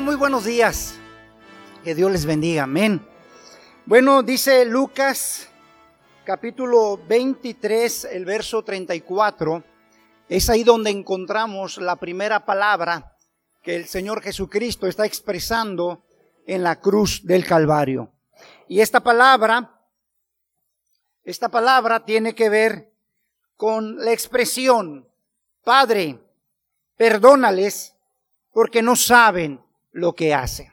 Muy buenos días. Que Dios les bendiga. Amén. Bueno, dice Lucas capítulo 23, el verso 34. Es ahí donde encontramos la primera palabra que el Señor Jesucristo está expresando en la cruz del Calvario. Y esta palabra, esta palabra tiene que ver con la expresión, Padre, perdónales porque no saben lo que hace.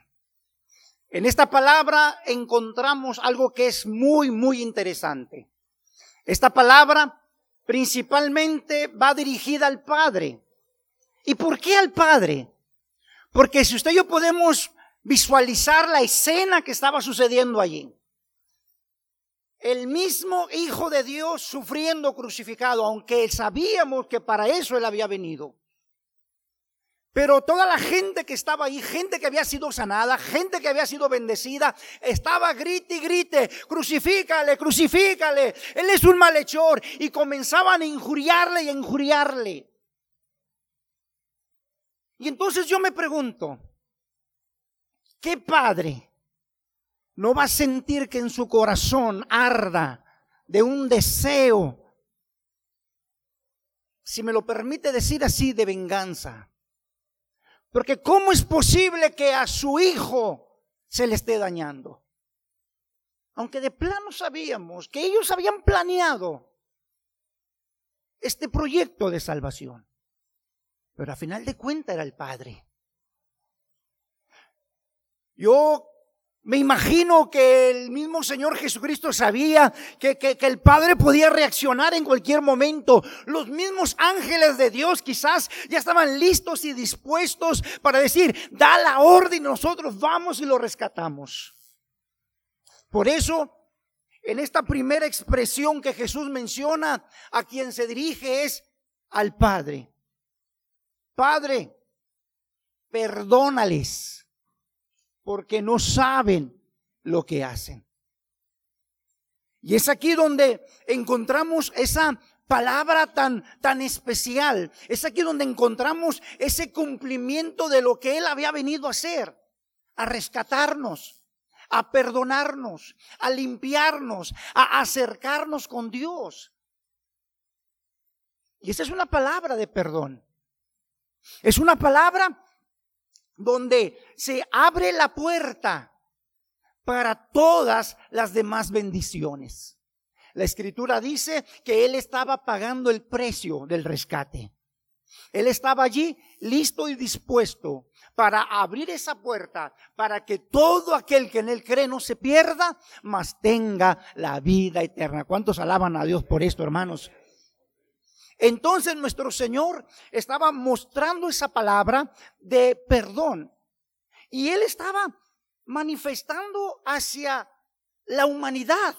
En esta palabra encontramos algo que es muy, muy interesante. Esta palabra principalmente va dirigida al Padre. ¿Y por qué al Padre? Porque si usted y yo podemos visualizar la escena que estaba sucediendo allí. El mismo Hijo de Dios sufriendo crucificado, aunque sabíamos que para eso Él había venido. Pero toda la gente que estaba ahí, gente que había sido sanada, gente que había sido bendecida, estaba grite y grite, crucifícale, crucifícale, él es un malhechor. Y comenzaban a injuriarle y a injuriarle. Y entonces yo me pregunto, ¿qué padre no va a sentir que en su corazón arda de un deseo, si me lo permite decir así, de venganza? Porque ¿cómo es posible que a su hijo se le esté dañando? Aunque de plano sabíamos que ellos habían planeado este proyecto de salvación. Pero a final de cuentas era el Padre. Yo me imagino que el mismo Señor Jesucristo sabía que, el Padre podía reaccionar en cualquier momento. Los mismos ángeles de Dios quizás ya estaban listos y dispuestos para decir, da la orden, nosotros vamos y lo rescatamos. Por eso, en esta primera expresión que Jesús menciona, a quien se dirige es al Padre. Padre, perdónales porque no saben lo que hacen. Y es aquí donde encontramos esa palabra tan, tan especial. Es aquí donde encontramos ese cumplimiento de lo que Él había venido a hacer, a rescatarnos, a perdonarnos, a limpiarnos, a acercarnos con Dios. Y esa es una palabra de perdón. Es una palabra donde se abre la puerta para todas las demás bendiciones. La escritura dice que Él estaba pagando el precio del rescate. Él estaba allí listo y dispuesto para abrir esa puerta, para que todo aquel que en Él cree no se pierda, mas tenga la vida eterna. ¿Cuántos alaban a Dios por esto, hermanos? Entonces nuestro Señor estaba mostrando esa palabra de perdón. Y Él estaba manifestando hacia la humanidad,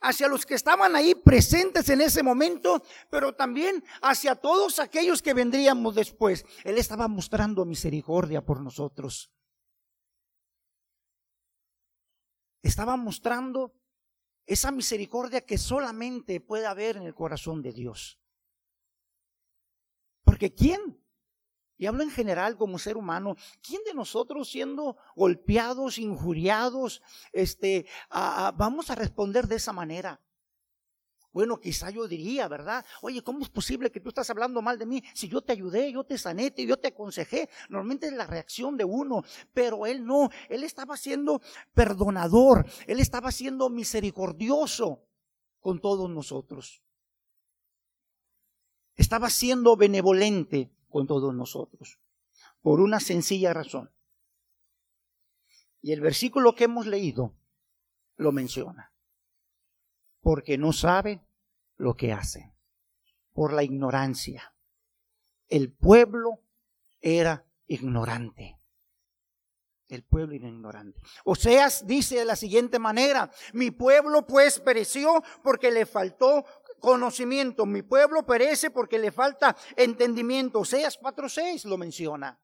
hacia los que estaban ahí presentes en ese momento, pero también hacia todos aquellos que vendríamos después. Él estaba mostrando misericordia por nosotros. Estaba mostrando esa misericordia que solamente puede haber en el corazón de Dios. Porque ¿quién? Y hablo en general como ser humano, ¿quién de nosotros siendo golpeados, injuriados, este, vamos a responder de esa manera? Bueno, quizá yo diría, ¿verdad? Oye, ¿cómo es posible que tú estás hablando mal de mí? Si yo te ayudé, yo te sané, yo te aconsejé. Normalmente es la reacción de uno, pero él no. Él estaba siendo perdonador, él estaba siendo misericordioso con todos nosotros estaba siendo benevolente con todos nosotros, por una sencilla razón. Y el versículo que hemos leído lo menciona, porque no sabe lo que hace, por la ignorancia. El pueblo era ignorante. El pueblo era ignorante. Oseas dice de la siguiente manera, mi pueblo pues pereció porque le faltó conocimiento, mi pueblo perece porque le falta entendimiento. Oseas 4.6 lo menciona.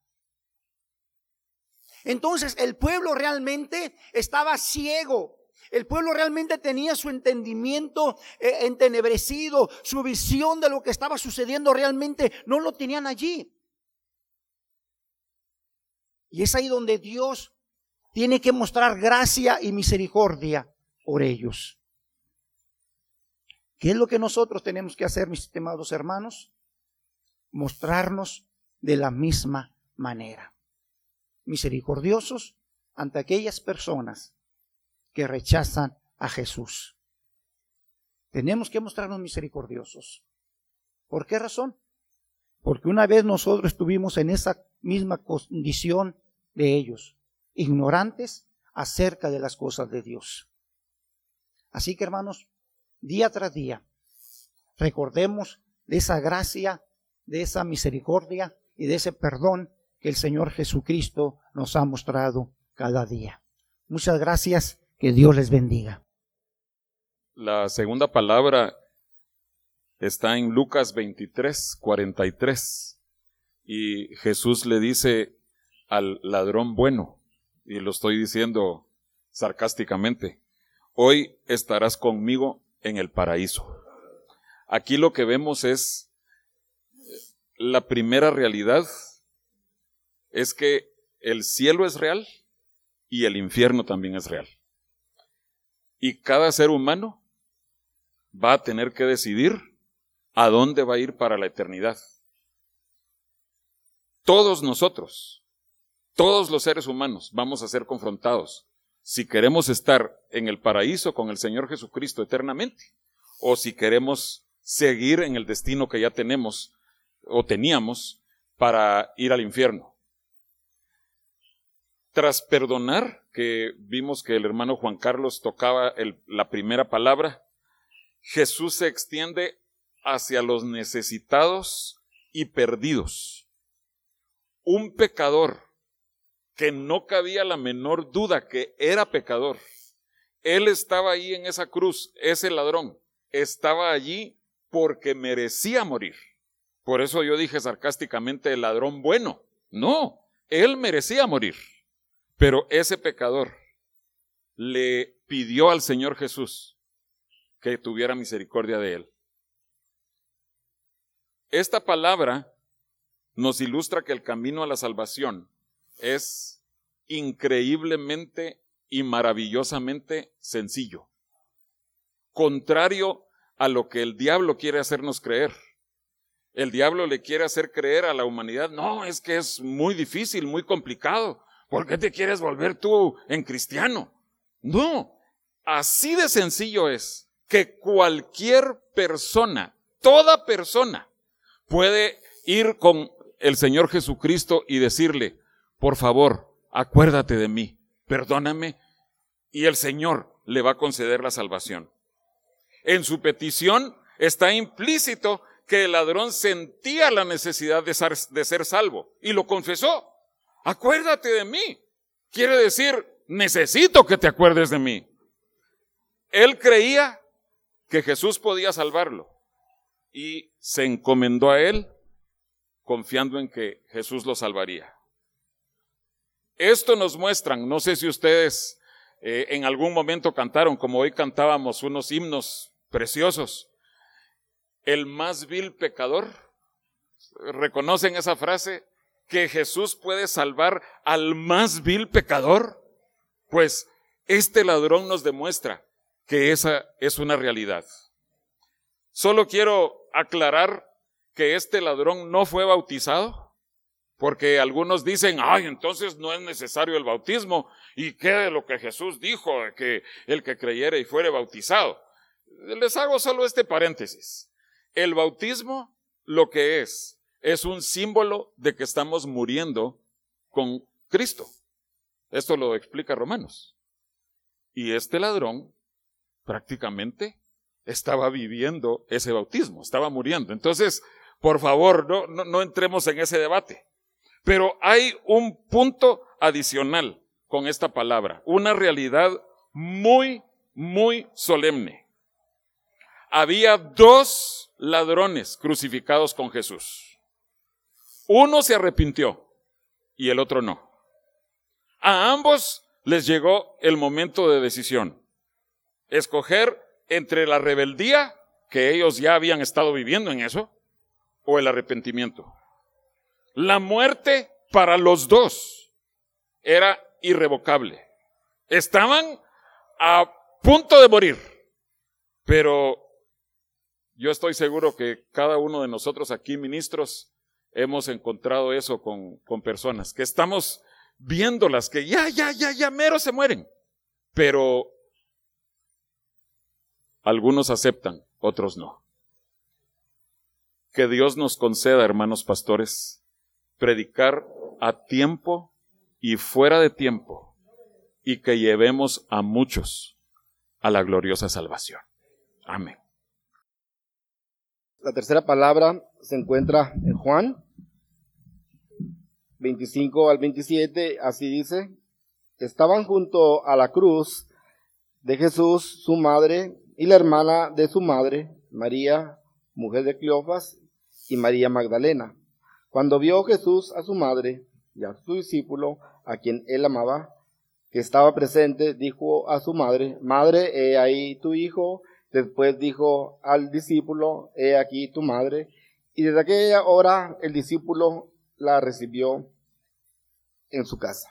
Entonces el pueblo realmente estaba ciego. El pueblo realmente tenía su entendimiento eh, entenebrecido, su visión de lo que estaba sucediendo realmente no lo tenían allí. Y es ahí donde Dios tiene que mostrar gracia y misericordia por ellos. ¿Qué es lo que nosotros tenemos que hacer, mis estimados hermanos? Mostrarnos de la misma manera. Misericordiosos ante aquellas personas que rechazan a Jesús. Tenemos que mostrarnos misericordiosos. ¿Por qué razón? Porque una vez nosotros estuvimos en esa misma condición de ellos, ignorantes acerca de las cosas de Dios. Así que hermanos, día tras día, recordemos de esa gracia, de esa misericordia y de ese perdón que el Señor Jesucristo nos ha mostrado cada día. Muchas gracias, que Dios les bendiga. La segunda palabra está en Lucas 23, 43. Y Jesús le dice, al ladrón bueno, y lo estoy diciendo sarcásticamente, hoy estarás conmigo en el paraíso. Aquí lo que vemos es la primera realidad, es que el cielo es real y el infierno también es real. Y cada ser humano va a tener que decidir a dónde va a ir para la eternidad. Todos nosotros todos los seres humanos vamos a ser confrontados si queremos estar en el paraíso con el Señor Jesucristo eternamente o si queremos seguir en el destino que ya tenemos o teníamos para ir al infierno. Tras perdonar, que vimos que el hermano Juan Carlos tocaba la primera palabra, Jesús se extiende hacia los necesitados y perdidos. Un pecador que no cabía la menor duda que era pecador. Él estaba ahí en esa cruz, ese ladrón, estaba allí porque merecía morir. Por eso yo dije sarcásticamente el ladrón bueno. No, él merecía morir. Pero ese pecador le pidió al Señor Jesús que tuviera misericordia de él. Esta palabra nos ilustra que el camino a la salvación es increíblemente y maravillosamente sencillo, contrario a lo que el diablo quiere hacernos creer. El diablo le quiere hacer creer a la humanidad, no, es que es muy difícil, muy complicado. ¿Por qué te quieres volver tú en cristiano? No, así de sencillo es que cualquier persona, toda persona, puede ir con el Señor Jesucristo y decirle, por favor, acuérdate de mí, perdóname, y el Señor le va a conceder la salvación. En su petición está implícito que el ladrón sentía la necesidad de ser, salvo y lo confesó. Acuérdate de mí. Quiere decir, necesito que te acuerdes de mí. Él creía que Jesús podía salvarlo y se encomendó a él confiando en que Jesús lo salvaría. Esto nos muestran, no sé si ustedes eh, en algún momento cantaron, como hoy cantábamos unos himnos preciosos, el más vil pecador. ¿Reconocen esa frase? Que Jesús puede salvar al más vil pecador. Pues este ladrón nos demuestra que esa es una realidad. Solo quiero aclarar que este ladrón no fue bautizado. Porque algunos dicen, ay, entonces no es necesario el bautismo. ¿Y qué de lo que Jesús dijo, que el que creyere y fuere bautizado? Les hago solo este paréntesis. El bautismo lo que es, es un símbolo de que estamos muriendo con Cristo. Esto lo explica Romanos. Y este ladrón prácticamente estaba viviendo ese bautismo, estaba muriendo. Entonces, por favor, no, no entremos en ese debate. Pero hay un punto adicional con esta palabra, una realidad muy, muy solemne. Había dos ladrones crucificados con Jesús. Uno se arrepintió y el otro no. A ambos les llegó el momento de decisión. Escoger entre la rebeldía, que ellos ya habían estado viviendo en eso, o el arrepentimiento. La muerte para los dos era irrevocable. Estaban a punto de morir, pero yo estoy seguro que cada uno de nosotros aquí, ministros, hemos encontrado eso con, con personas, que estamos viéndolas, que ya, ya, ya, ya, mero se mueren, pero algunos aceptan, otros no. Que Dios nos conceda, hermanos pastores, predicar a tiempo y fuera de tiempo y que llevemos a muchos a la gloriosa salvación. Amén. La tercera palabra se encuentra en Juan 25 al 27, así dice, estaban junto a la cruz de Jesús su madre y la hermana de su madre, María, mujer de Cleofas, y María Magdalena. Cuando vio Jesús a su madre y a su discípulo, a quien él amaba, que estaba presente, dijo a su madre, Madre, he ahí tu hijo. Después dijo al discípulo, he aquí tu madre. Y desde aquella hora el discípulo la recibió en su casa.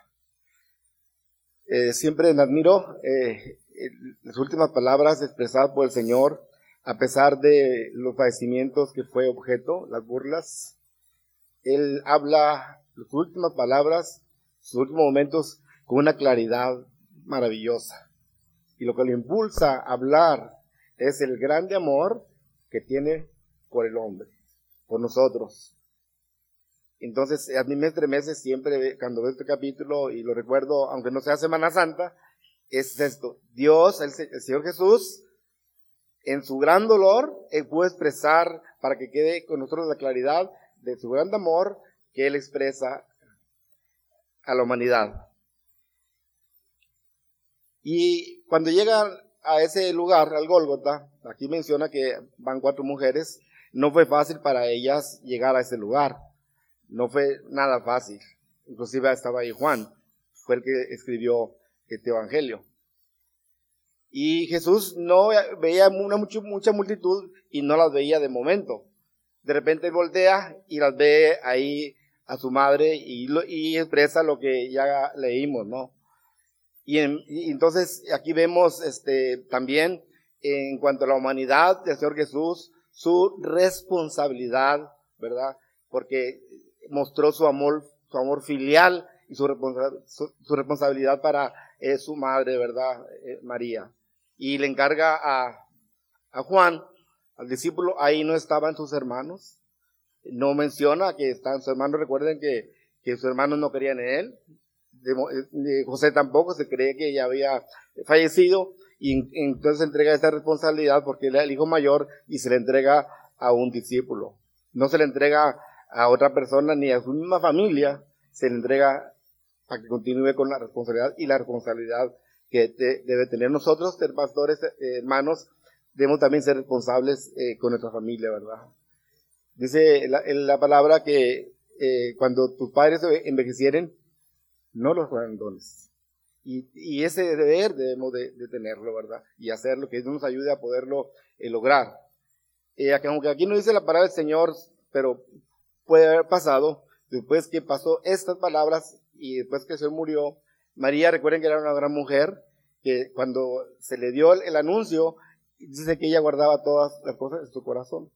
Eh, siempre me admiro eh, las últimas palabras expresadas por el Señor, a pesar de los padecimientos que fue objeto, las burlas, él habla sus últimas palabras, sus últimos momentos, con una claridad maravillosa. Y lo que le impulsa a hablar es el grande amor que tiene por el hombre, por nosotros. Entonces, a mí me estremece siempre cuando veo este capítulo y lo recuerdo, aunque no sea Semana Santa, es esto. Dios, el, Señor Jesús, en su gran dolor, él pudo expresar, para que quede con nosotros la claridad, de su gran amor que Él expresa a la humanidad. Y cuando llegan a ese lugar, al Gólgota, aquí menciona que van cuatro mujeres, no fue fácil para ellas llegar a ese lugar. No fue nada fácil. Inclusive estaba ahí Juan, fue el que escribió este evangelio. Y Jesús no veía una mucha multitud y no las veía de momento de repente voltea y las ve ahí a su madre y, expresa lo que ya leímos, ¿no? Y, entonces aquí vemos este, también en cuanto a la humanidad del Señor Jesús, su responsabilidad, ¿verdad? Porque mostró su amor, su amor filial y su, su, responsabilidad para eh, su madre, ¿verdad? Eh, María. Y le encarga a, a Juan al discípulo, ahí no estaban sus hermanos. No menciona que están sus hermanos. Recuerden que, que sus hermanos no querían en él. De, José tampoco se cree que ya había fallecido. Y entonces entrega esta responsabilidad porque él es el hijo mayor y se le entrega a un discípulo. No se le entrega a otra persona ni a su misma familia. Se le entrega para que continúe con la responsabilidad y la responsabilidad que debe tener nosotros, ser pastores, eh, hermanos, debemos también ser responsables eh, con nuestra familia, ¿verdad? Dice la, la palabra que eh, cuando tus padres envejecieren, no los abandones. Y, y ese deber debemos de, tenerlo, ¿verdad? Y hacerlo, que nos ayude a poderlo eh, lograr. aunque aquí no dice la palabra del Señor, pero puede haber pasado, después que pasó estas palabras y después que se murió, María, recuerden que era una gran mujer, que cuando se le dio el anuncio, dice que ella guardaba todas las cosas en su corazón.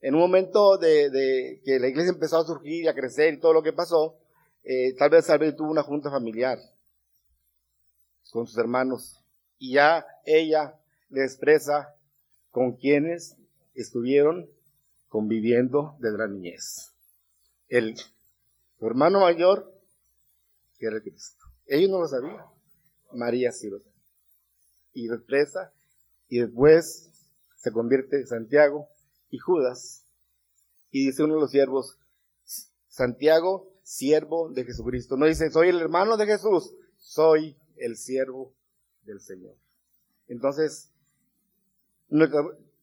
En un momento de, que la iglesia empezó a surgir y a crecer y todo lo que pasó, eh, tal vez Albert tuvo una junta familiar con sus hermanos y ya ella le expresa con quienes estuvieron conviviendo desde la niñez. El, su hermano mayor, que era Cristo. Ellos no lo sabían. María sí lo sabía. Y lo expresa y después se convierte Santiago y Judas. Y dice uno de los siervos, Santiago siervo de Jesucristo. No dice, soy el hermano de Jesús, soy el siervo del Señor. Entonces,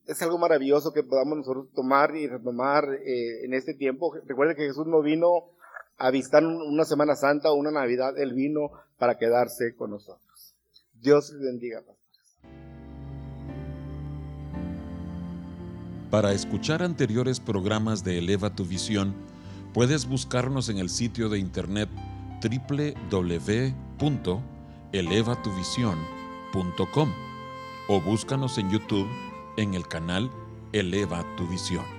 es algo maravilloso que podamos nosotros tomar y retomar eh, en este tiempo. Recuerde que Jesús no vino a visitar una Semana Santa o una Navidad, Él vino para quedarse con nosotros. Dios les bendiga. Para escuchar anteriores programas de Eleva tu Visión, puedes buscarnos en el sitio de internet www.elevatuvision.com o búscanos en YouTube en el canal Eleva tu Visión.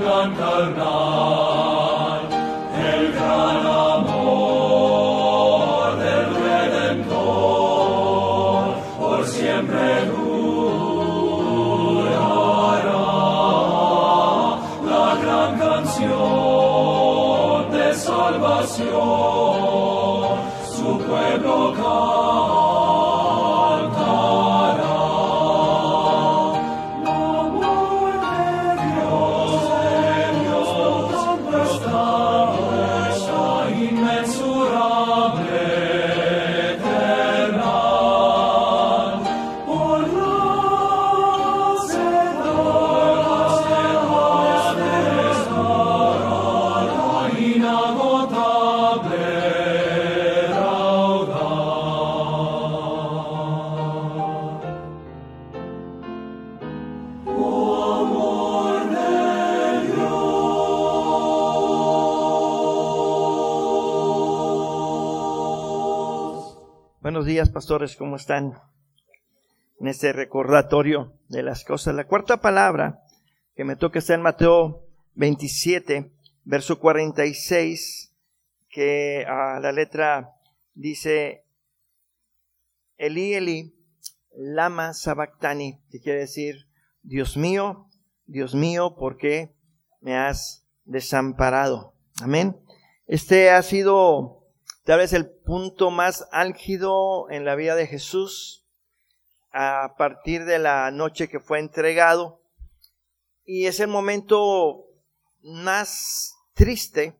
Magnon oh, Corona. Días, pastores, ¿cómo están? En este recordatorio de las cosas. La cuarta palabra que me toca está en Mateo 27, verso 46, que a la letra dice, Eli, Eli, lama sabactani, que quiere decir, Dios mío, Dios mío, ¿por qué me has desamparado? Amén. Este ha sido tal vez el punto más álgido en la vida de Jesús a partir de la noche que fue entregado. Y es el momento más triste,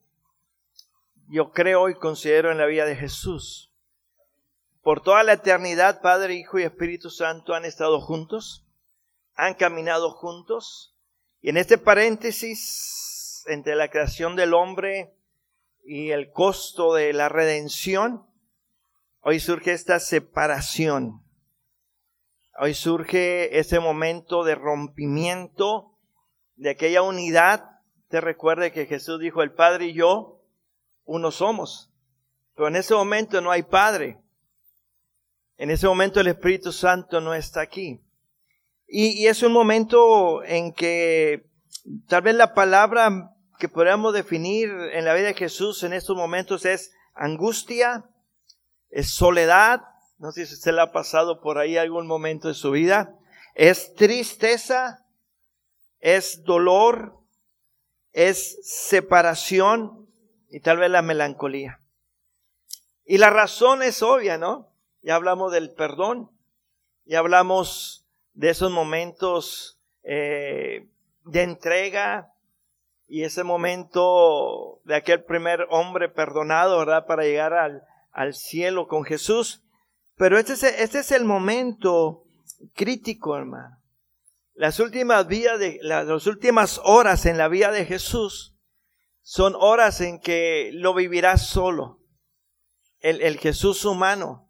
yo creo y considero en la vida de Jesús. Por toda la eternidad, Padre, Hijo y Espíritu Santo han estado juntos, han caminado juntos. Y en este paréntesis entre la creación del hombre y el costo de la redención, hoy surge esta separación. Hoy surge ese momento de rompimiento de aquella unidad. Te recuerde que Jesús dijo, el Padre y yo, uno somos. Pero en ese momento no hay Padre. En ese momento el Espíritu Santo no está aquí. Y, y es un momento en que tal vez la palabra que podríamos definir en la vida de Jesús en estos momentos es angustia, es soledad, no sé si usted le ha pasado por ahí algún momento de su vida, es tristeza, es dolor, es separación y tal vez la melancolía. Y la razón es obvia, ¿no? Ya hablamos del perdón, ya hablamos de esos momentos eh, de entrega, y ese momento de aquel primer hombre perdonado, ¿verdad? Para llegar al, al cielo con Jesús. Pero este es, este es el momento crítico, hermano. Las últimas, vías de, las, últimas horas en la vida de Jesús son horas en que lo vivirá solo. El, el Jesús humano.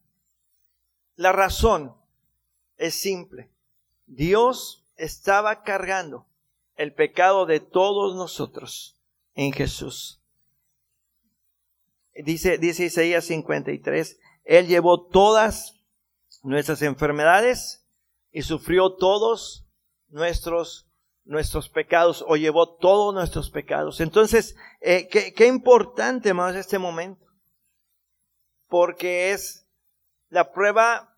La razón es simple. Dios estaba cargando el pecado de todos nosotros en Jesús. Dice, dice Isaías 53, Él llevó todas nuestras enfermedades y sufrió todos nuestros, nuestros pecados o llevó todos nuestros pecados. Entonces, eh, qué, qué importante, más este momento, porque es la prueba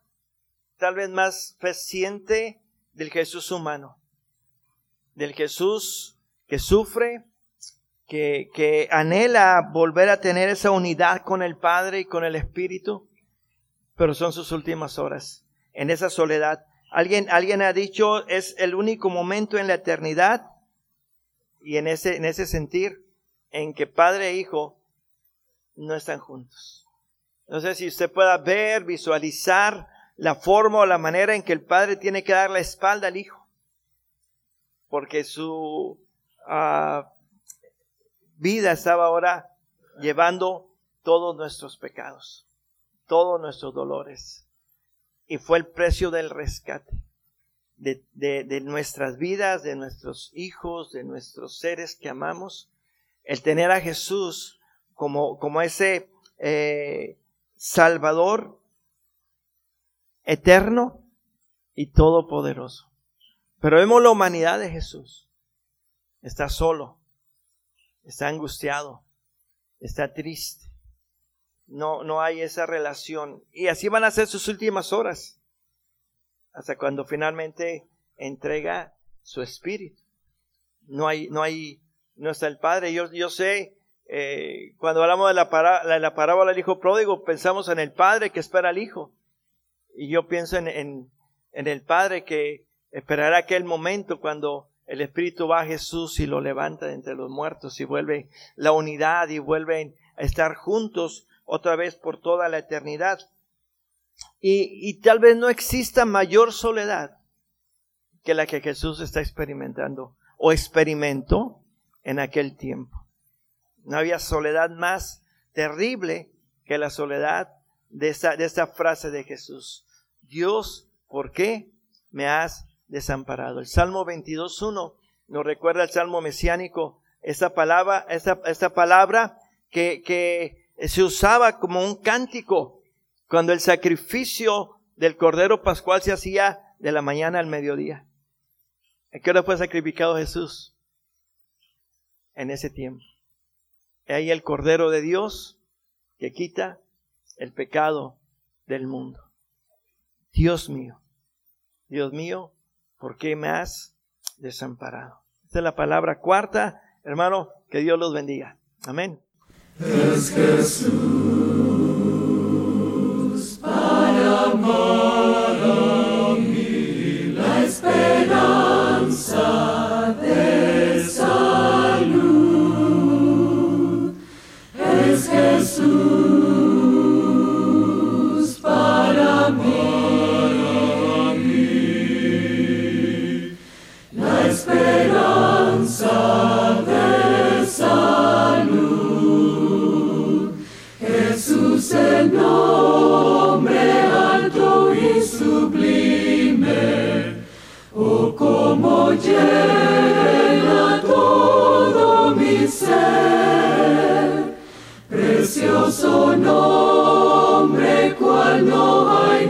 tal vez más reciente del Jesús humano del Jesús que sufre, que, que anhela volver a tener esa unidad con el Padre y con el Espíritu, pero son sus últimas horas, en esa soledad. Alguien, alguien ha dicho, es el único momento en la eternidad y en ese, en ese sentir en que Padre e Hijo no están juntos. No sé si usted pueda ver, visualizar la forma o la manera en que el Padre tiene que dar la espalda al Hijo porque su ah, vida estaba ahora llevando todos nuestros pecados, todos nuestros dolores. Y fue el precio del rescate de, nuestras vidas, de nuestros hijos, de nuestros seres que amamos. El tener a Jesús como, como ese eh, Salvador eterno y todopoderoso. Pero vemos la humanidad de Jesús. Está solo, está angustiado, está triste. No, no hay esa relación. Y así van a ser sus últimas horas. Hasta cuando finalmente entrega su espíritu. No hay, no hay, no está el Padre. Yo, yo sé, eh, cuando hablamos de la, la, parábola del Hijo Pródigo, pensamos en el Padre que espera al Hijo. Y yo pienso en, en, en el Padre que, Esperará aquel momento cuando el Espíritu va a Jesús y lo levanta de entre los muertos y vuelve la unidad y vuelven a estar juntos otra vez por toda la eternidad. Y, y tal vez no exista mayor soledad que la que Jesús está experimentando o experimentó en aquel tiempo. No había soledad más terrible que la soledad de esta, de esta frase de Jesús. Dios, ¿por qué me has desamparado. El Salmo 22.1 nos recuerda el Salmo mesiánico, esta palabra, esta, esta palabra que, que se usaba como un cántico, cuando el sacrificio del Cordero Pascual se hacía de la mañana al mediodía. ¿En qué hora fue sacrificado Jesús? En ese tiempo. Ahí el Cordero de Dios que quita el pecado del mundo. Dios mío, Dios mío, ¿por qué me has desamparado? Esta es la palabra cuarta, hermano, que Dios los bendiga. Amén. Es Jesús precioso nombre cual no hay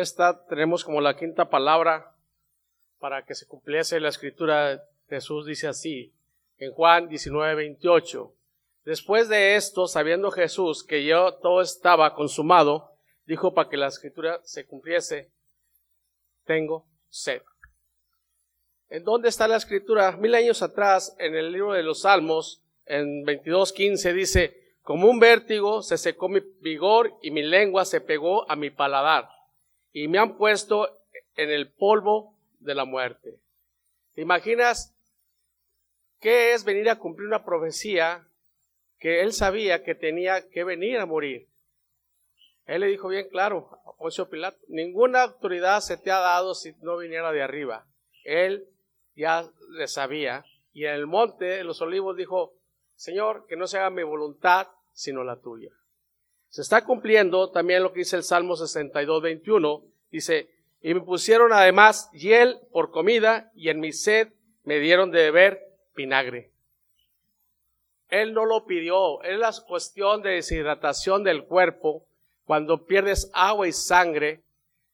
Esta tenemos como la quinta palabra para que se cumpliese la escritura. Jesús dice así en Juan 19, 28. Después de esto, sabiendo Jesús que yo todo estaba consumado, dijo para que la escritura se cumpliese, tengo sed. ¿En dónde está la escritura? Mil años atrás, en el libro de los Salmos, en 22.15 dice, como un vértigo se secó mi vigor y mi lengua se pegó a mi paladar y me han puesto en el polvo de la muerte. ¿Te imaginas qué es venir a cumplir una profecía que él sabía que tenía que venir a morir? Él le dijo bien claro a Poncio Pilato, ninguna autoridad se te ha dado si no viniera de arriba. Él ya le sabía. Y en el monte de los olivos dijo, Señor, que no se haga mi voluntad, sino la tuya. Se está cumpliendo también lo que dice el Salmo 62, 21. Dice, y me pusieron además hiel por comida y en mi sed me dieron de beber vinagre. Él no lo pidió, es la cuestión de deshidratación del cuerpo. Cuando pierdes agua y sangre,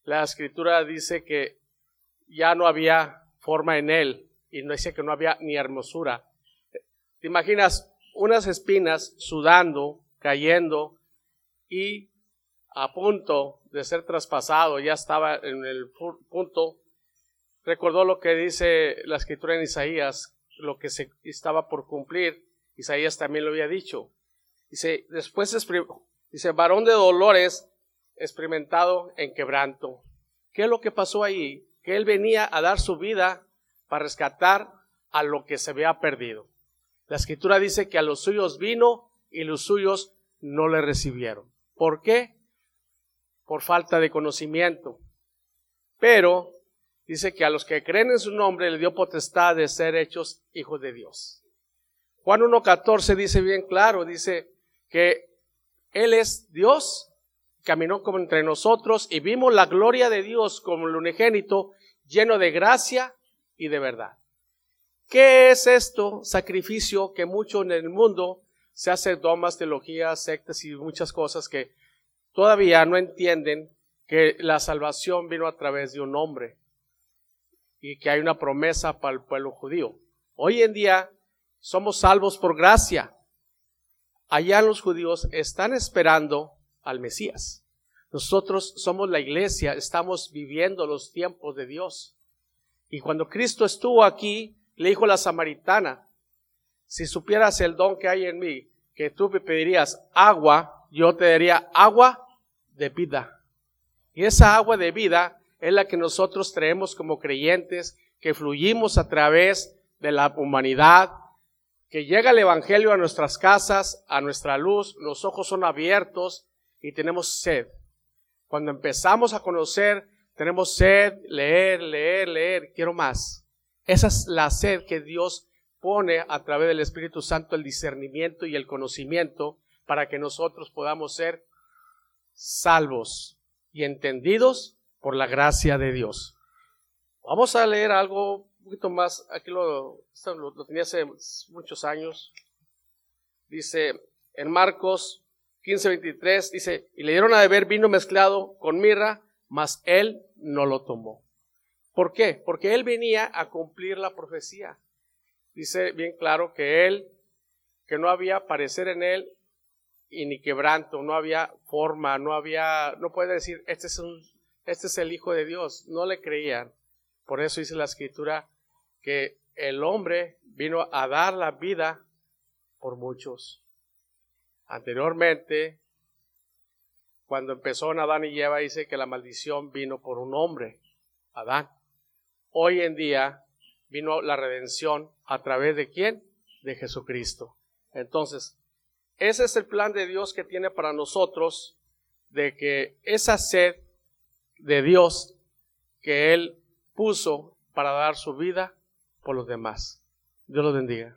la escritura dice que ya no había forma en él y no dice que no había ni hermosura. ¿Te imaginas unas espinas sudando, cayendo y a punto de ser traspasado, ya estaba en el punto, recordó lo que dice la escritura en Isaías, lo que se estaba por cumplir, Isaías también lo había dicho. Dice, después dice, varón de dolores, experimentado en quebranto. ¿Qué es lo que pasó ahí? Que él venía a dar su vida para rescatar a lo que se había perdido. La escritura dice que a los suyos vino y los suyos no le recibieron. ¿Por qué? Por falta de conocimiento. Pero dice que a los que creen en su nombre le dio potestad de ser hechos hijos de Dios. Juan 1.14 dice bien claro, dice que Él es Dios, caminó como entre nosotros y vimos la gloria de Dios como el unigénito, lleno de gracia y de verdad. ¿Qué es esto? Sacrificio que mucho en el mundo se hace domas, teologías, sectas y muchas cosas que todavía no entienden que la salvación vino a través de un hombre y que hay una promesa para el pueblo judío. Hoy en día somos salvos por gracia. Allá los judíos están esperando al Mesías. Nosotros somos la iglesia, estamos viviendo los tiempos de Dios. Y cuando Cristo estuvo aquí, le dijo a la samaritana, si supieras el don que hay en mí, que tú me pedirías agua, yo te daría agua de vida. Y esa agua de vida es la que nosotros traemos como creyentes, que fluyimos a través de la humanidad, que llega el Evangelio a nuestras casas, a nuestra luz, los ojos son abiertos y tenemos sed. Cuando empezamos a conocer, tenemos sed, leer, leer, leer, quiero más. Esa es la sed que Dios pone a través del Espíritu Santo, el discernimiento y el conocimiento para que nosotros podamos ser salvos y entendidos por la gracia de Dios. Vamos a leer algo un poquito más, aquí lo, lo, tenía hace muchos años. Dice en Marcos 15:23, dice, y le dieron a beber vino mezclado con mirra, mas él no lo tomó. ¿Por qué? Porque él venía a cumplir la profecía. Dice bien claro que él, que no había parecer en él y ni quebranto, no había forma, no había, no puede decir, este es un, este es el Hijo de Dios. No le creían. Por eso dice la escritura que el hombre vino a dar la vida por muchos. Anteriormente, cuando empezó en Adán y Eva, dice que la maldición vino por un hombre, Adán. Hoy en día vino la redención a través de quién? De Jesucristo. Entonces, ese es el plan de Dios que tiene para nosotros, de que esa sed de Dios que Él puso para dar su vida por los demás. Dios los bendiga.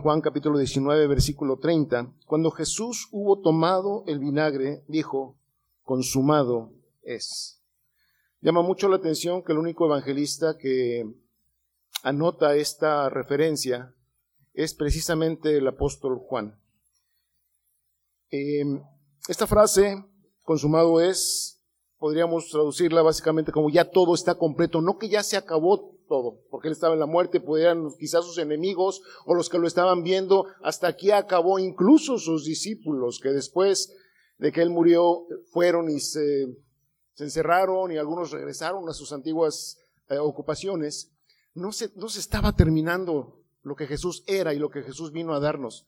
Juan capítulo 19 versículo 30, cuando Jesús hubo tomado el vinagre, dijo, consumado es. Llama mucho la atención que el único evangelista que anota esta referencia es precisamente el apóstol Juan. Eh, esta frase, consumado es, podríamos traducirla básicamente como ya todo está completo, no que ya se acabó todo, porque él estaba en la muerte, podrían quizás sus enemigos o los que lo estaban viendo, hasta aquí acabó, incluso sus discípulos, que después de que él murió fueron y se, encerraron y algunos regresaron a sus antiguas eh, ocupaciones, no se, no se estaba terminando lo que Jesús era y lo que Jesús vino a darnos.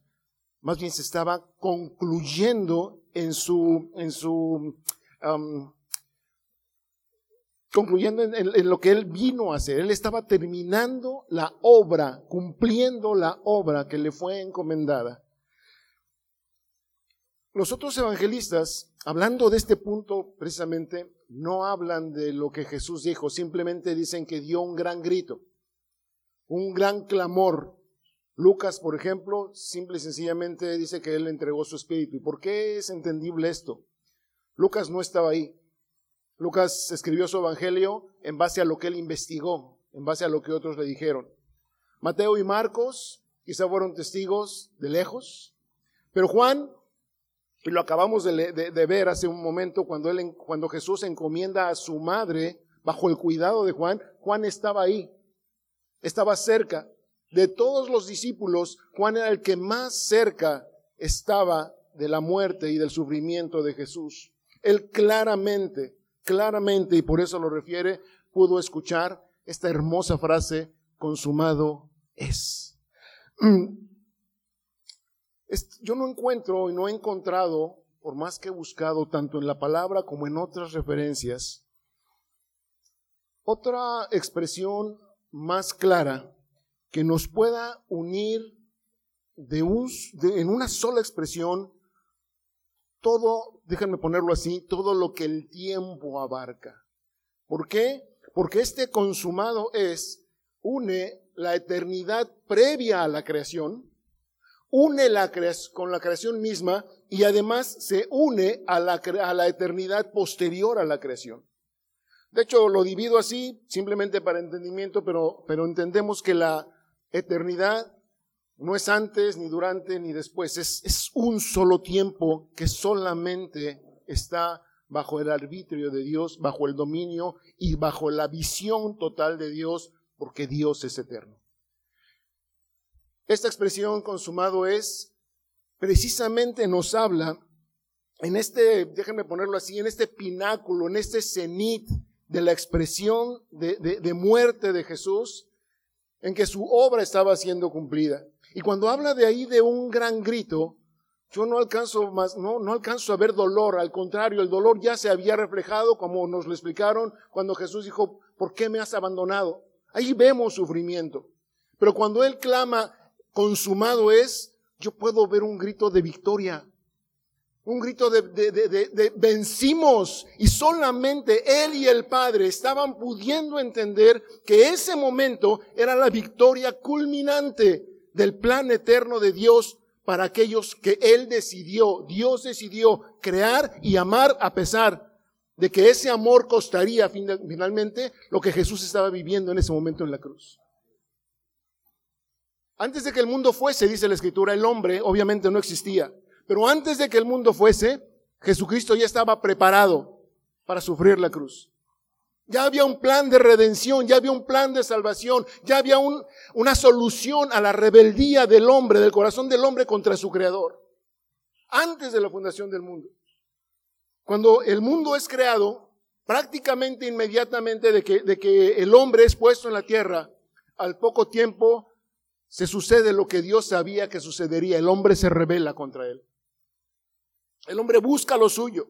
Más bien se estaba concluyendo en su, en su, concluyendo en, lo que él vino a hacer. Él estaba terminando la obra, cumpliendo la obra que le fue encomendada. Los otros evangelistas, hablando de este punto precisamente, no hablan de lo que Jesús dijo, simplemente dicen que dio un gran grito, un gran clamor. Lucas, por ejemplo, simple y sencillamente dice que él entregó su espíritu. ¿Y por qué es entendible esto? Lucas no estaba ahí. Lucas escribió su evangelio en base a lo que él investigó, en base a lo que otros le dijeron. Mateo y Marcos quizá fueron testigos de lejos, pero Juan, y lo acabamos de, de- ver hace un momento cuando, él, cuando Jesús encomienda a su madre bajo el cuidado de Juan, Juan estaba ahí, estaba cerca. De todos los discípulos, Juan era el que más cerca estaba de la muerte y del sufrimiento de Jesús. Él claramente, claramente, y por eso lo refiere, pudo escuchar esta hermosa frase, consumado es. Es- Yo no encuentro y no he encontrado, por más que he buscado tanto en la palabra como en otras referencias, otra expresión más clara que nos pueda unir en una sola expresión todo, déjenme ponerlo así, todo lo que el tiempo abarca. ¿Por qué? Porque este consumado es, une la eternidad previa a la creación, une la con la creación misma y además se une a la, cre- a la eternidad posterior a la creación. De hecho, lo divido así simplemente para entendimiento, pero, pero entendemos que la eternidad no es antes, ni durante, ni después. Es, un solo tiempo que solamente está bajo el arbitrio de Dios, bajo el dominio y bajo la visión total de Dios, porque Dios es eterno. Esta expresión consumado es, precisamente nos habla en este, déjenme ponerlo así, en este pináculo, en este cenit de la expresión de muerte de Jesús, en que su obra estaba siendo cumplida. Y cuando habla de ahí de un gran grito, yo no alcanzo más, no, no alcanzo a ver dolor, al contrario, el dolor ya se había reflejado, como nos lo explicaron cuando Jesús dijo, ¿por qué me has abandonado? Ahí vemos sufrimiento. Pero cuando Él clama, consumado es, yo puedo ver un grito de victoria, un grito de, de- de- de- de vencimos y solamente Él y el Padre estaban pudiendo entender que ese momento era la victoria culminante del plan eterno de Dios para aquellos que Él decidió, Dios decidió crear y amar a pesar de que ese amor costaría fin- finalmente lo que Jesús estaba viviendo en ese momento en la cruz. Antes de que el mundo fuese, dice la escritura, el hombre obviamente no existía. Pero antes de que el mundo fuese, Jesucristo ya estaba preparado para sufrir la cruz. Ya había un plan de redención, ya había un plan de salvación, ya había un- una solución a la rebeldía del hombre, del corazón del hombre contra su creador. Antes de la fundación del mundo. Cuando el mundo es creado, prácticamente inmediatamente de que, de que el hombre es puesto en la tierra, al poco tiempo se sucede lo que Dios sabía que sucedería. El hombre se rebela contra él. El hombre busca lo suyo.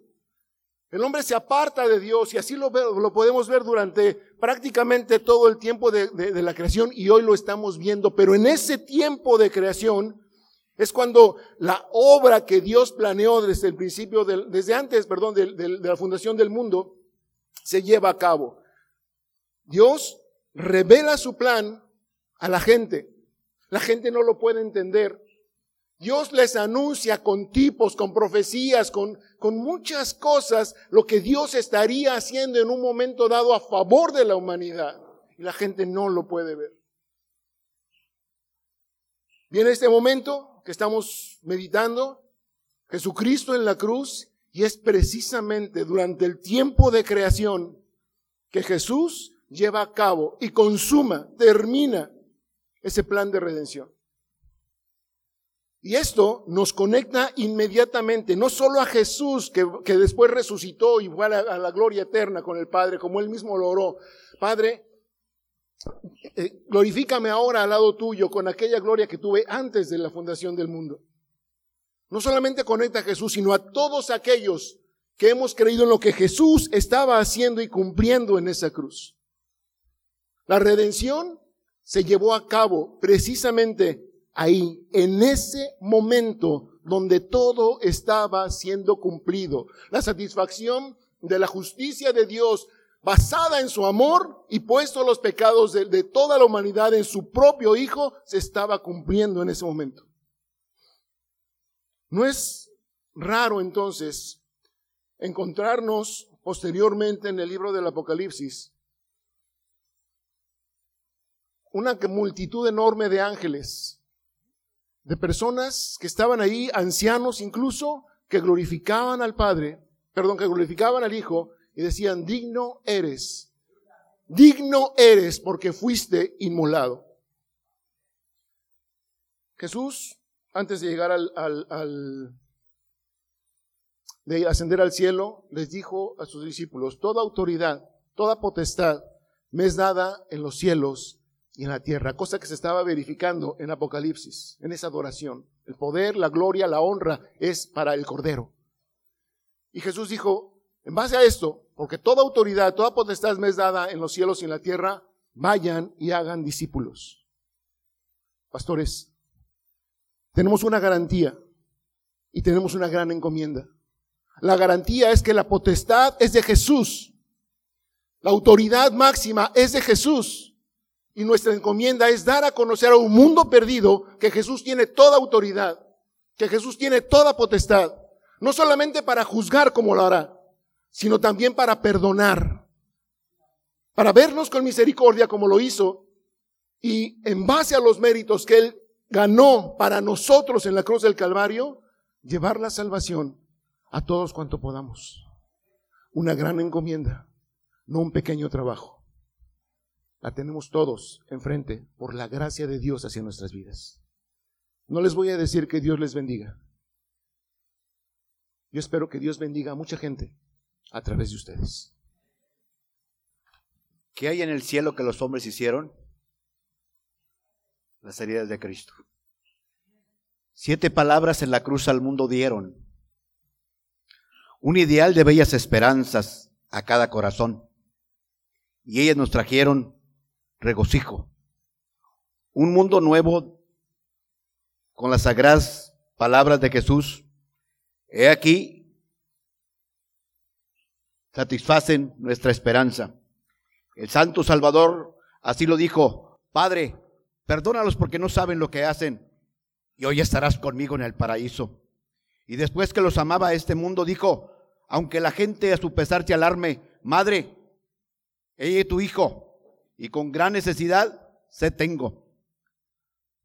El hombre se aparta de Dios y así lo, lo podemos ver durante prácticamente todo el tiempo de, de- de la creación y hoy lo estamos viendo. Pero en ese tiempo de creación es cuando la obra que Dios planeó desde el principio, del- desde antes, perdón, del- de la fundación del mundo, se lleva a cabo. Dios revela su plan a la gente. La gente no lo puede entender. Dios les anuncia con tipos, con profecías, con, con muchas cosas lo que Dios estaría haciendo en un momento dado a favor de la humanidad. Y la gente no lo puede ver. Viene este momento que estamos meditando, Jesucristo en la cruz, y es precisamente durante el tiempo de creación que Jesús lleva a cabo y consuma, termina ese plan de redención. Y esto nos conecta inmediatamente, no solo a Jesús, que, que después resucitó y fue a la, gloria eterna con el Padre, como él mismo lo oró. Padre, eh, glorifícame ahora al lado tuyo con aquella gloria que tuve antes de la fundación del mundo. No solamente conecta a Jesús, sino a todos aquellos que hemos creído en lo que Jesús estaba haciendo y cumpliendo en esa cruz. La redención se llevó a cabo precisamente ahí, en ese momento donde todo estaba siendo cumplido. La satisfacción de la justicia de Dios basada en su amor y puesto los pecados de, de toda la humanidad en su propio Hijo, se estaba cumpliendo en ese momento. No es raro entonces encontrarnos posteriormente en el libro del Apocalipsis una multitud enorme de ángeles, de personas que estaban ahí, ancianos incluso, que glorificaban al Padre, perdón, que glorificaban al Hijo y decían, digno eres, digno eres porque fuiste inmolado. Jesús, antes de llegar al, al- al- de ascender al cielo, les dijo a sus discípulos, toda autoridad, toda potestad me es dada en los cielos y en la tierra, cosa que se estaba verificando en Apocalipsis, en esa adoración. El poder, la gloria, la honra es para el Cordero. Y Jesús dijo, en base a esto, porque toda autoridad, toda potestad me es dada en los cielos y en la tierra, vayan y hagan discípulos. Pastores, tenemos una garantía y tenemos una gran encomienda. La garantía es que la potestad es de Jesús. La autoridad máxima es de Jesús. Y nuestra encomienda es dar a conocer a un mundo perdido que Jesús tiene toda autoridad, que Jesús tiene toda potestad, no solamente para juzgar como lo hará, sino también para perdonar, para vernos con misericordia como lo hizo y en base a los méritos que Él ganó para nosotros en la cruz del Calvario, llevar la salvación a todos cuanto podamos. Una gran encomienda, no un pequeño trabajo la tenemos todos enfrente por la gracia de Dios hacia nuestras vidas. No les voy a decir que Dios les bendiga. Yo espero que Dios bendiga a mucha gente a través de ustedes. ¿Qué hay en el cielo que los hombres hicieron? Las heridas de Cristo. Siete palabras en la cruz al mundo dieron. Un ideal de bellas esperanzas a cada corazón. Y ellas nos trajeron regocijo. Un mundo nuevo con las sagradas palabras de Jesús. He aquí, satisfacen nuestra esperanza. El Santo Salvador así lo dijo, Padre, perdónalos porque no saben lo que hacen y hoy estarás conmigo en el paraíso. Y después que los amaba este mundo, dijo, aunque la gente a su pesar se alarme, Madre, ella y tu hijo, y con gran necesidad se tengo.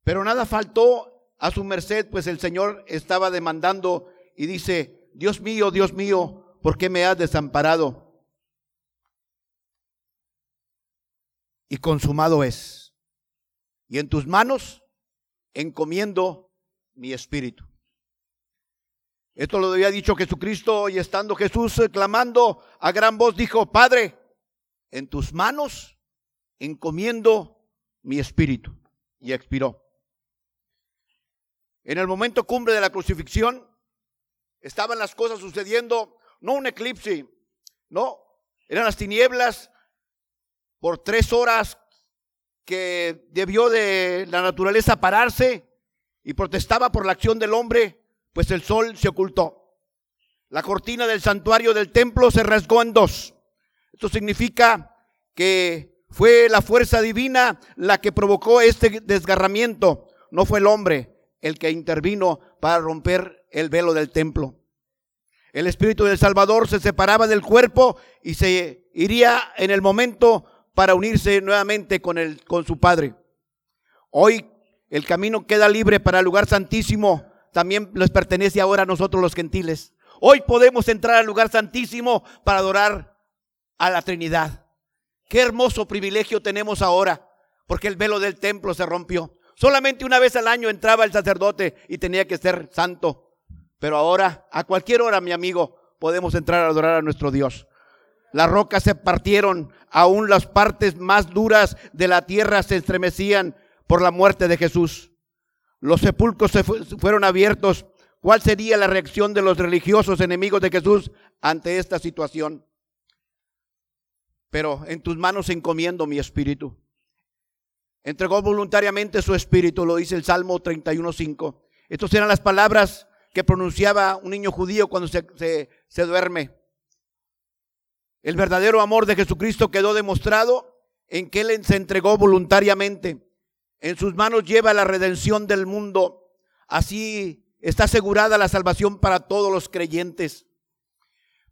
Pero nada faltó a su merced, pues el Señor estaba demandando y dice, Dios mío, Dios mío, ¿por qué me has desamparado? Y consumado es. Y en tus manos encomiendo mi espíritu. Esto lo había dicho Jesucristo y estando Jesús clamando a gran voz dijo, Padre, en tus manos encomiendo mi espíritu. Y expiró. En el momento cumbre de la crucifixión, estaban las cosas sucediendo, no un eclipse, no, eran las tinieblas por tres horas que debió de la naturaleza pararse y protestaba por la acción del hombre, pues el sol se ocultó. La cortina del santuario del templo se rasgó en dos. Esto significa que fue la fuerza divina la que provocó este desgarramiento. No fue el hombre el que intervino para romper el velo del templo. El Espíritu del Salvador se separaba del cuerpo y se iría en el momento para unirse nuevamente con, el, con su Padre. Hoy el camino queda libre para el lugar santísimo. También les pertenece ahora a nosotros los gentiles. Hoy podemos entrar al lugar santísimo para adorar a la Trinidad. Qué hermoso privilegio tenemos ahora, porque el velo del templo se rompió. Solamente una vez al año entraba el sacerdote y tenía que ser santo. Pero ahora, a cualquier hora, mi amigo, podemos entrar a adorar a nuestro Dios. Las rocas se partieron, aún las partes más duras de la tierra se estremecían por la muerte de Jesús. Los sepulcros se fueron abiertos. ¿Cuál sería la reacción de los religiosos enemigos de Jesús ante esta situación? Pero en tus manos encomiendo mi espíritu. Entregó voluntariamente su espíritu, lo dice el Salmo 31.5. Estas eran las palabras que pronunciaba un niño judío cuando se, se duerme. El verdadero amor de Jesucristo quedó demostrado en que Él se entregó voluntariamente. En sus manos lleva la redención del mundo. Así está asegurada la salvación para todos los creyentes.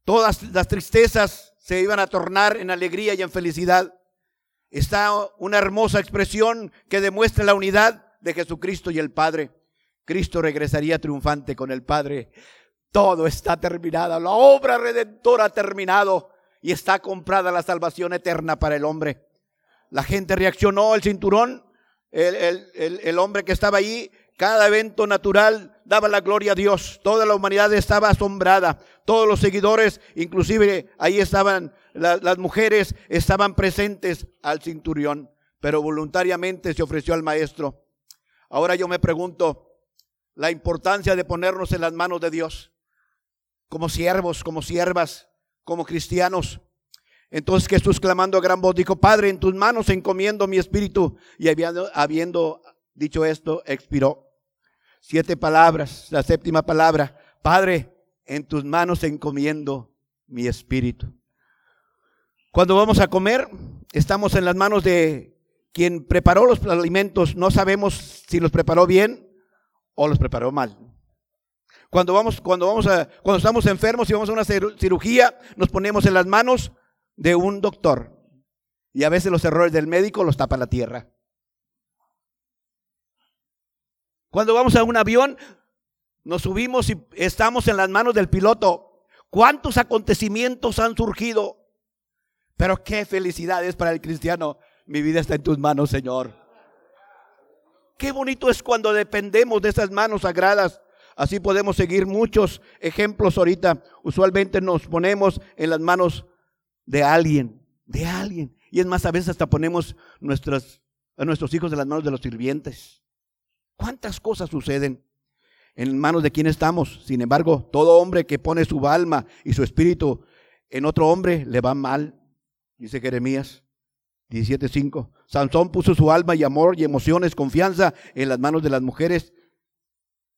Todas las tristezas se iban a tornar en alegría y en felicidad. Está una hermosa expresión que demuestra la unidad de Jesucristo y el Padre. Cristo regresaría triunfante con el Padre. Todo está terminado. La obra redentora ha terminado y está comprada la salvación eterna para el hombre. La gente reaccionó, el cinturón, el, el hombre que estaba ahí cada evento natural daba la gloria a Dios. Toda la humanidad estaba asombrada. Todos los seguidores, inclusive ahí estaban las mujeres, estaban presentes al cinturión, pero voluntariamente se ofreció al maestro. Ahora yo me pregunto la importancia de ponernos en las manos de Dios, como siervos, como siervas, como cristianos. Entonces Jesús clamando a gran voz dijo, Padre, en tus manos encomiendo mi espíritu. Y habiendo, habiendo Dicho esto, expiró. Siete palabras, la séptima palabra, Padre, en tus manos encomiendo mi espíritu. Cuando vamos a comer, estamos en las manos de quien preparó los alimentos no sabemos si los preparó bien o los preparó mal. Cuando vamos, cuando vamos a, cuando estamos enfermos y vamos a una ciru- cirugía, nos ponemos en las manos de un doctor. Y a veces los errores del médico los tapa la tierra. Cuando vamos a un avión, nos subimos y estamos en las manos del piloto. ¿Cuántos acontecimientos han surgido? Pero qué felicidad es para el cristiano. Mi vida está en tus manos, Señor. Qué bonito es cuando dependemos de esas manos sagradas. Así podemos seguir muchos ejemplos ahorita. Usualmente nos ponemos en las manos de alguien, de alguien. Y es más, a veces hasta ponemos nuestras, a nuestros hijos en las manos de los sirvientes. ¿Cuántas cosas suceden en manos de quién estamos? Sin embargo, todo hombre que pone su alma y su espíritu en otro hombre le va mal, dice Jeremías 17:5. Sansón puso su alma y amor y emociones, confianza en las manos de las mujeres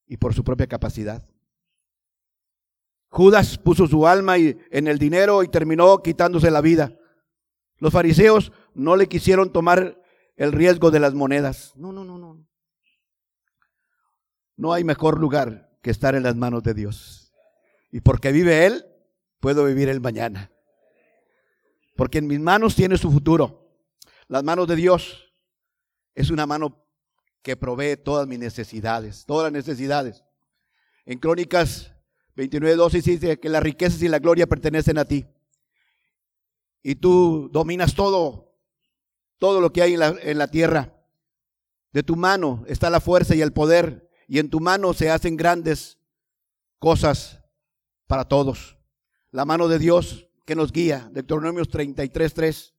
y por su propia capacidad. Judas puso su alma y- en el dinero y terminó quitándose la vida. Los fariseos no le quisieron tomar el riesgo de las monedas. No, no, no, no. No hay mejor lugar que estar en las manos de Dios. Y porque vive Él, puedo vivir el mañana. Porque en mis manos tiene su futuro. Las manos de Dios es una mano que provee todas mis necesidades, todas las necesidades. En Crónicas 29, 12 dice que las riquezas y la gloria pertenecen a ti. Y tú dominas todo, todo lo que hay en la, en la tierra. De tu mano está la fuerza y el poder, y en tu mano se hacen grandes cosas para todos. La mano de Dios que nos guía, Deuteronomios 33, 3.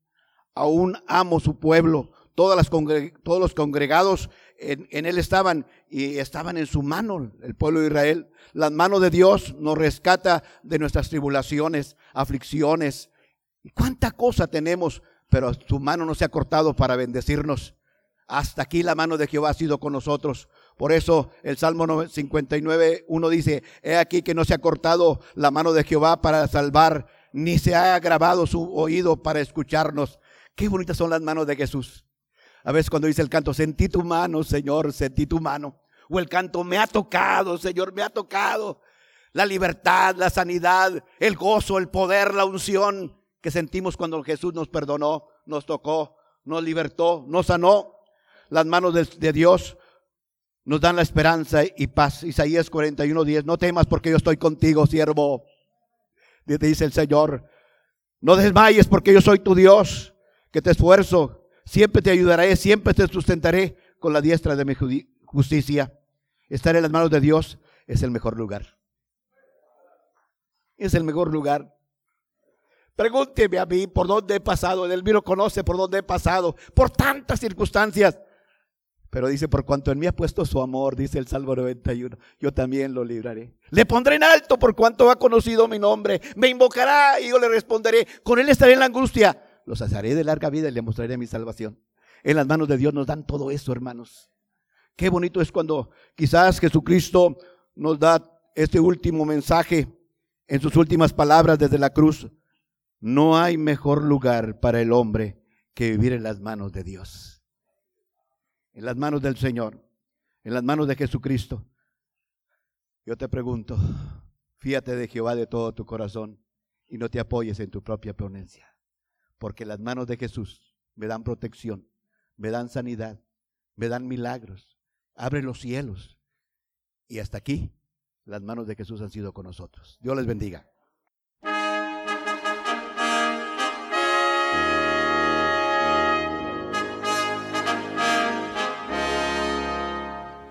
Aún amo su pueblo. Todas las todos los congregados en, en él estaban y estaban en su mano, el pueblo de Israel. La mano de Dios nos rescata de nuestras tribulaciones, aflicciones. ¿Y cuánta cosa tenemos? Pero su mano no se ha cortado para bendecirnos. Hasta aquí la mano de Jehová ha sido con nosotros. Por eso el Salmo 59, 1 dice, he aquí que no se ha cortado la mano de Jehová para salvar, ni se ha agravado su oído para escucharnos. Qué bonitas son las manos de Jesús. A veces cuando dice el canto, sentí tu mano, Señor, sentí tu mano. O el canto, me ha tocado, Señor, me ha tocado. La libertad, la sanidad, el gozo, el poder, la unción que sentimos cuando Jesús nos perdonó, nos tocó, nos libertó, nos sanó. Las manos de, de Dios nos dan la esperanza y paz. Isaías 41, 10. No temas porque yo estoy contigo, siervo. Dice el Señor. No desmayes porque yo soy tu Dios, que te esfuerzo. Siempre te ayudaré, siempre te sustentaré con la diestra de mi justicia. Estar en las manos de Dios es el mejor lugar. Es el mejor lugar. Pregúnteme a mí por dónde he pasado. El mío conoce por dónde he pasado. Por tantas circunstancias. Pero dice, por cuanto en mí ha puesto su amor, dice el Salmo 91, yo también lo libraré. Le pondré en alto por cuanto ha conocido mi nombre. Me invocará y yo le responderé. Con él estaré en la angustia. Los haré de larga vida y le mostraré mi salvación. En las manos de Dios nos dan todo eso, hermanos. Qué bonito es cuando quizás Jesucristo nos da este último mensaje en sus últimas palabras desde la cruz. No hay mejor lugar para el hombre que vivir en las manos de Dios en las manos del Señor, en las manos de Jesucristo. Yo te pregunto, fíate de Jehová de todo tu corazón y no te apoyes en tu propia ponencia, porque las manos de Jesús me dan protección, me dan sanidad, me dan milagros, abre los cielos. Y hasta aquí, las manos de Jesús han sido con nosotros. Dios les bendiga.